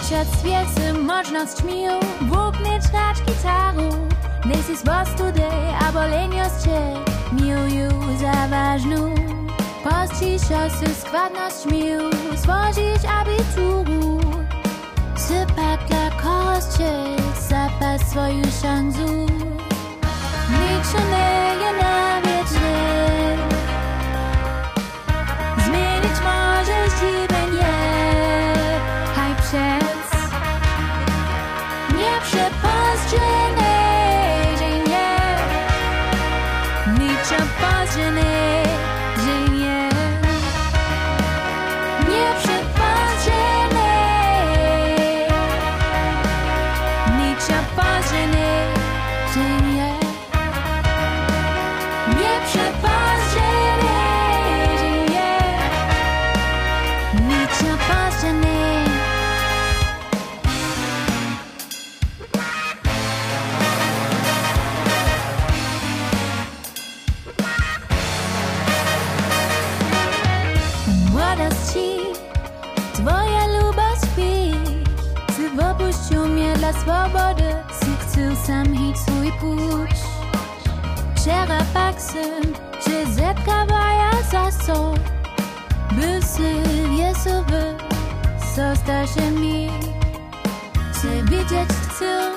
Przed świecem możność mił Bóg mieć grać gitaru. This is was today, albo lenios cię Mił za ważną. Pościć się składność mił Zwozić abituru Sypak dla koście Zapas swoją szansu Sebastian dla swobody. Si chcę sam hić swój puć Czera paksem, czy zetkawa ja za so Bysy się mi. Chcę widzieć chcę,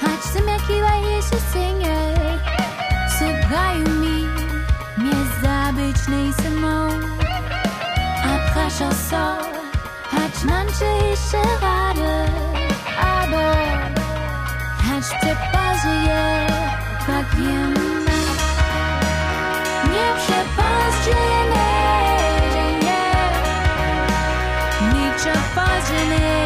choć tym jak iła jeszcze synie. Mi, nie zabyć nie samą A praszą so, choć mam czy jeszcze radę imagining